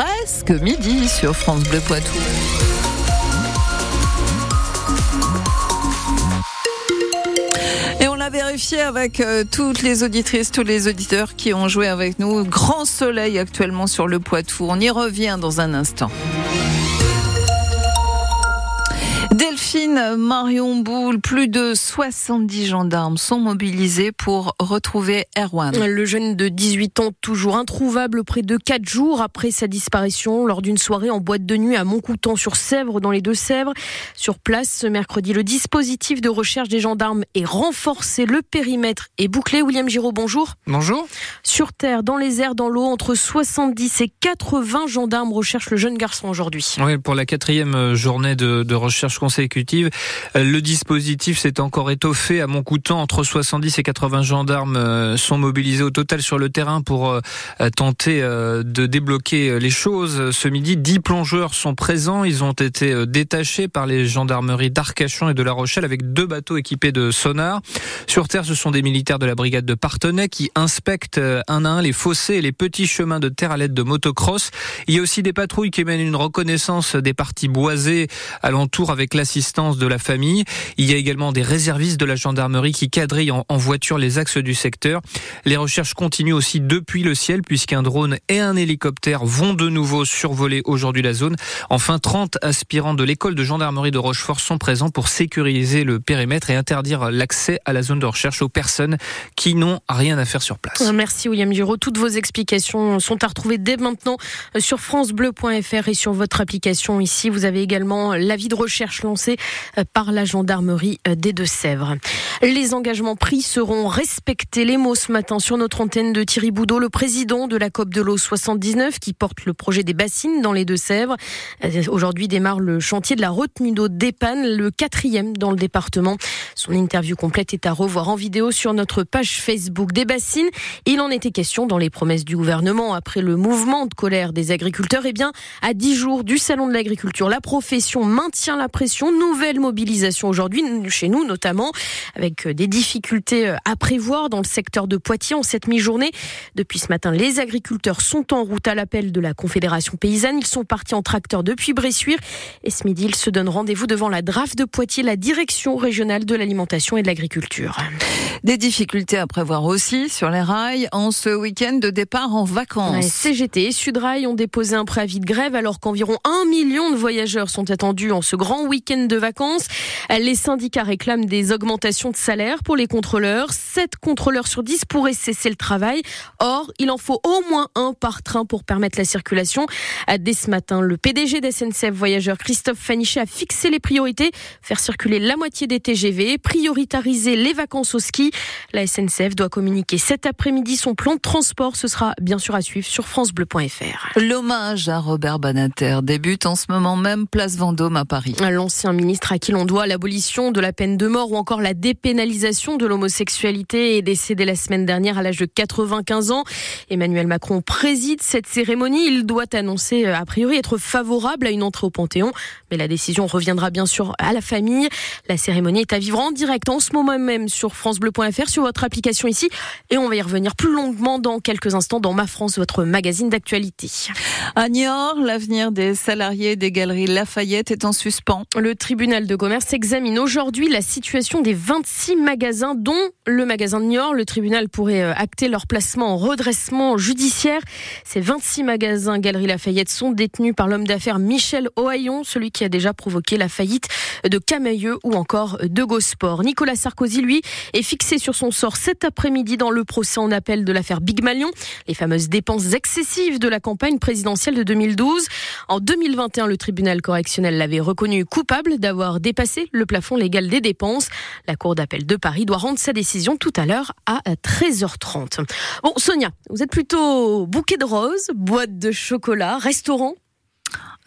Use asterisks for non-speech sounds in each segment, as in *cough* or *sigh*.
presque midi sur France Bleu Poitou. Et on l'a vérifié avec euh, toutes les auditrices, tous les auditeurs qui ont joué avec nous. Grand soleil actuellement sur le Poitou. On y revient dans un instant. Delphine Marion Boule, plus de 70 gendarmes sont mobilisés pour retrouver Erwan. Le jeune de 18 ans, toujours introuvable près de 4 jours après sa disparition lors d'une soirée en boîte de nuit à Montcoutan sur Sèvres, dans les Deux-Sèvres. Sur place, ce mercredi, le dispositif de recherche des gendarmes est renforcé. Le périmètre est bouclé. William Giraud, bonjour. Bonjour. Sur terre, dans les airs, dans l'eau, entre 70 et 80 gendarmes recherchent le jeune garçon aujourd'hui. Oui, pour la quatrième journée de, de recherche consécutive. Euh, le dispositif s'est encore étoffé à Montcoutan. Entre 70 et 80 gendarmes euh, sont mobilisés au total sur le terrain pour euh, tenter de débloquer les choses. Ce midi, 10 plongeurs sont présents. Ils ont été détachés par les gendarmeries d'Arcachon et de La Rochelle avec deux bateaux équipés de sonar. Sur terre, ce sont des militaires de la brigade de Partenay qui inspectent un à un les fossés et les petits chemins de terre à l'aide de motocross. Il y a aussi des patrouilles qui mènent une reconnaissance des parties boisées alentour avec l'assistance de la famille. Il y a également des réservistes de la gendarmerie qui quadrillent en, voiture les axes du secteur. Les recherches continuent aussi depuis le ciel puisqu'un drone et un hélicoptère vont de nouveau survoler aujourd'hui la zone. Enfin, 30 aspirants de l'école de gendarmerie de Rochefort sont présents pour sécuriser le périmètre et interdire l'accès à la zone de recherche aux personnes qui n'ont rien à faire sur place. Merci William Giraud. Toutes vos explications sont à retrouver dès maintenant sur francebleu.fr et sur votre application ici. Vous avez également l'avis de recherche lancé euh, par la gendarmerie euh, des Deux-Sèvres. Les engagements pris seront respectés. Les mots ce matin sur notre antenne de Thierry Boudot, le président de la COP de l'eau 79 qui porte le projet des bassines dans les Deux-Sèvres. Euh, aujourd'hui démarre le chantier de la retenue d'eau d'Epan, le quatrième dans le département. Son interview complète est à revoir en vidéo sur notre page Facebook des bassines. Il en était question dans les promesses du gouvernement après le mouvement de colère des agriculteurs. Eh bien, à dix jours du salon de l'agriculture, la profession maintient la pression. Nouvelle mobilisation aujourd'hui chez nous notamment avec euh, des difficultés euh, à prévoir dans le secteur de Poitiers en cette mi-journée. Depuis ce matin, les agriculteurs sont en route à l'appel de la Confédération paysanne. Ils sont partis en tracteur depuis Bressuire et ce midi, ils se donnent rendez-vous devant la DRAF de Poitiers, la direction régionale de l'alimentation et de l'agriculture. Des difficultés à prévoir aussi sur les rails en ce week-end de départ en vacances. CGT et Sudrail ont déposé un préavis de grève alors qu'environ un million de voyageurs sont attendus en ce grand week-end de vacances. Les syndicats réclament des augmentations de salaire pour les contrôleurs. 7 contrôleurs sur 10 pourraient cesser le travail. Or, il en faut au moins un par train pour permettre la circulation. Dès ce matin, le PDG d'SNCF Voyageurs, Christophe Fanichet, a fixé les priorités. Faire circuler la moitié des TGV, prioritariser les vacances au ski. La SNCF doit communiquer cet après-midi son plan de transport. Ce sera bien sûr à suivre sur francebleu.fr. L'hommage à Robert Banater débute en ce moment même place Vendôme à Paris. L'ancien ministre à qui l'on doit l'abolition de la peine de mort ou encore la dépénalisation de l'homosexualité est décédé la semaine dernière à l'âge de 95 ans. Emmanuel Macron préside cette cérémonie. Il doit annoncer euh, a priori être favorable à une entrée au Panthéon, mais la décision reviendra bien sûr à la famille. La cérémonie est à vivre en direct en ce moment même sur francebleu.fr sur votre application ici et on va y revenir plus longuement dans quelques instants dans Ma France, votre magazine d'actualité. À Niort, l'avenir des salariés des galeries Lafayette est en suspens. Tribunal de commerce examine aujourd'hui la situation des 26 magasins, dont le magasin de Niort. Le tribunal pourrait euh, acter leur placement en redressement judiciaire. Ces 26 magasins Galerie Lafayette sont détenus par l'homme d'affaires Michel Ohaillon, celui qui a déjà provoqué la faillite de Camailleux ou encore de Gosport. Nicolas Sarkozy, lui, est fixé sur son sort cet après-midi dans le procès en appel de l'affaire Big Malion, les fameuses dépenses excessives de la campagne présidentielle de 2012. En 2021, le tribunal correctionnel l'avait reconnu coupable d'avoir dépassé le plafond légal des dépenses. La Cour d'appel de Paris doit rendre sa décision tout à l'heure à 13h30. Bon, Sonia, vous êtes plutôt bouquet de roses, boîte de chocolat, restaurant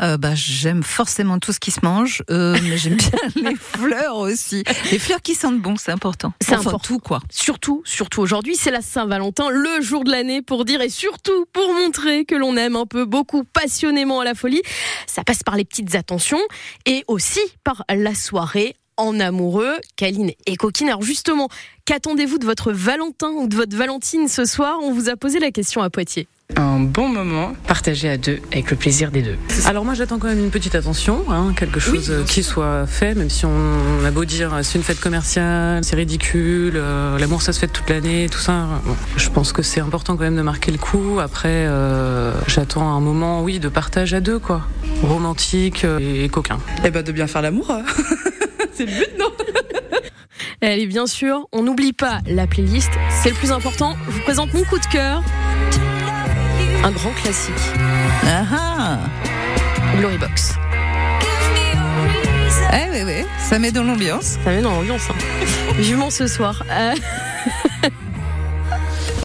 euh, bah, j'aime forcément tout ce qui se mange, euh, *laughs* mais j'aime bien les fleurs aussi. Les fleurs qui sentent bon, c'est important. C'est important. tout quoi. Surtout, surtout aujourd'hui, c'est la Saint-Valentin, le jour de l'année pour dire et surtout pour montrer que l'on aime un peu beaucoup passionnément à la folie. Ça passe par les petites attentions et aussi par la soirée en amoureux, câline et coquine. Alors justement, qu'attendez-vous de votre Valentin ou de votre Valentine ce soir? On vous a posé la question à Poitiers. Un bon moment partagé à deux avec le plaisir des deux. Alors moi j'attends quand même une petite attention, hein, quelque chose euh, qui soit fait, même si on a beau dire c'est une fête commerciale, c'est ridicule, euh, l'amour ça se fait toute l'année, tout ça. Bon, je pense que c'est important quand même de marquer le coup. Après, euh, j'attends un moment, oui, de partage à deux, quoi, romantique et, et coquin. Eh ben de bien faire l'amour. hein. *laughs* c'est le but, non? Allez, bien sûr, on n'oublie pas la playlist, c'est le plus important. Je vous présente mon coup de cœur. Un grand classique, Ah ah Glory Box. Eh oui, oui, ça met dans l'ambiance. Ça met dans l'ambiance. Hein. *laughs* Vivement ce soir. Euh,